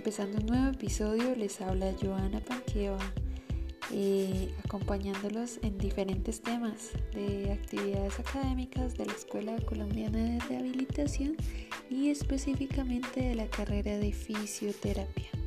empezando un nuevo episodio. Les habla Joana Panqueva, eh, acompañándolos en diferentes temas de actividades académicas de la Escuela Colombiana de Rehabilitación y específicamente de la carrera de fisioterapia.